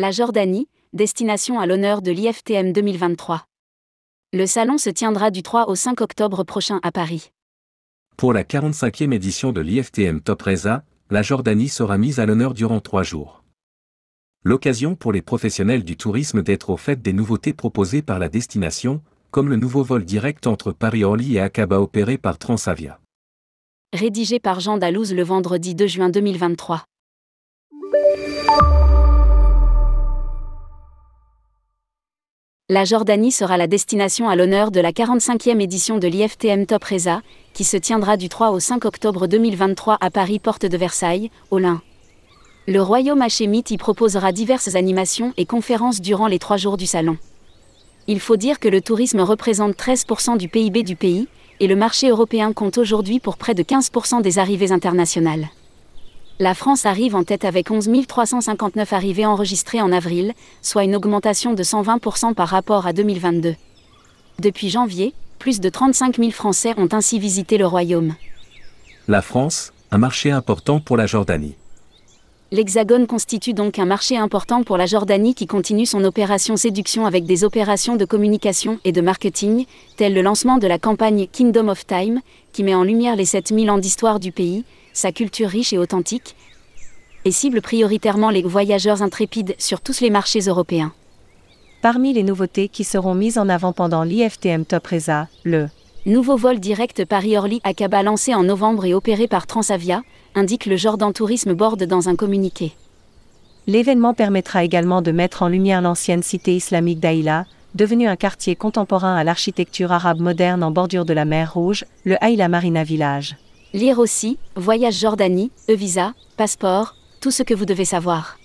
La Jordanie, destination à l'honneur de l'IFTM 2023. Le salon se tiendra du 3 au 5 octobre prochain à Paris. Pour la 45e édition de l'IFTM Top Reza, la Jordanie sera mise à l'honneur durant trois jours. L'occasion pour les professionnels du tourisme d'être au fait des nouveautés proposées par la destination, comme le nouveau vol direct entre Paris-Orly et Aqaba opéré par Transavia. Rédigé par Jean Dalouse le vendredi 2 juin 2023. La Jordanie sera la destination à l'honneur de la 45e édition de l'IFTM Top Reza, qui se tiendra du 3 au 5 octobre 2023 à Paris Porte de Versailles, au Lin. Le royaume hachémite y proposera diverses animations et conférences durant les trois jours du salon. Il faut dire que le tourisme représente 13% du PIB du pays, et le marché européen compte aujourd'hui pour près de 15% des arrivées internationales. La France arrive en tête avec 11 359 arrivées enregistrées en avril, soit une augmentation de 120% par rapport à 2022. Depuis janvier, plus de 35 000 Français ont ainsi visité le royaume. La France, un marché important pour la Jordanie. L'Hexagone constitue donc un marché important pour la Jordanie qui continue son opération séduction avec des opérations de communication et de marketing, telles le lancement de la campagne Kingdom of Time, qui met en lumière les 7000 ans d'histoire du pays, sa culture riche et authentique, et cible prioritairement les voyageurs intrépides sur tous les marchés européens. Parmi les nouveautés qui seront mises en avant pendant l'IFTM Top Reza, le nouveau vol direct Paris-Orly Aqaba lancé en novembre et opéré par Transavia, indique le Jordan Tourisme Board dans un communiqué. L'événement permettra également de mettre en lumière l'ancienne cité islamique d'Aïla, devenue un quartier contemporain à l'architecture arabe moderne en bordure de la mer Rouge, le Aïla Marina Village. Lire aussi, Voyage Jordanie, e-visa, passeport, tout ce que vous devez savoir.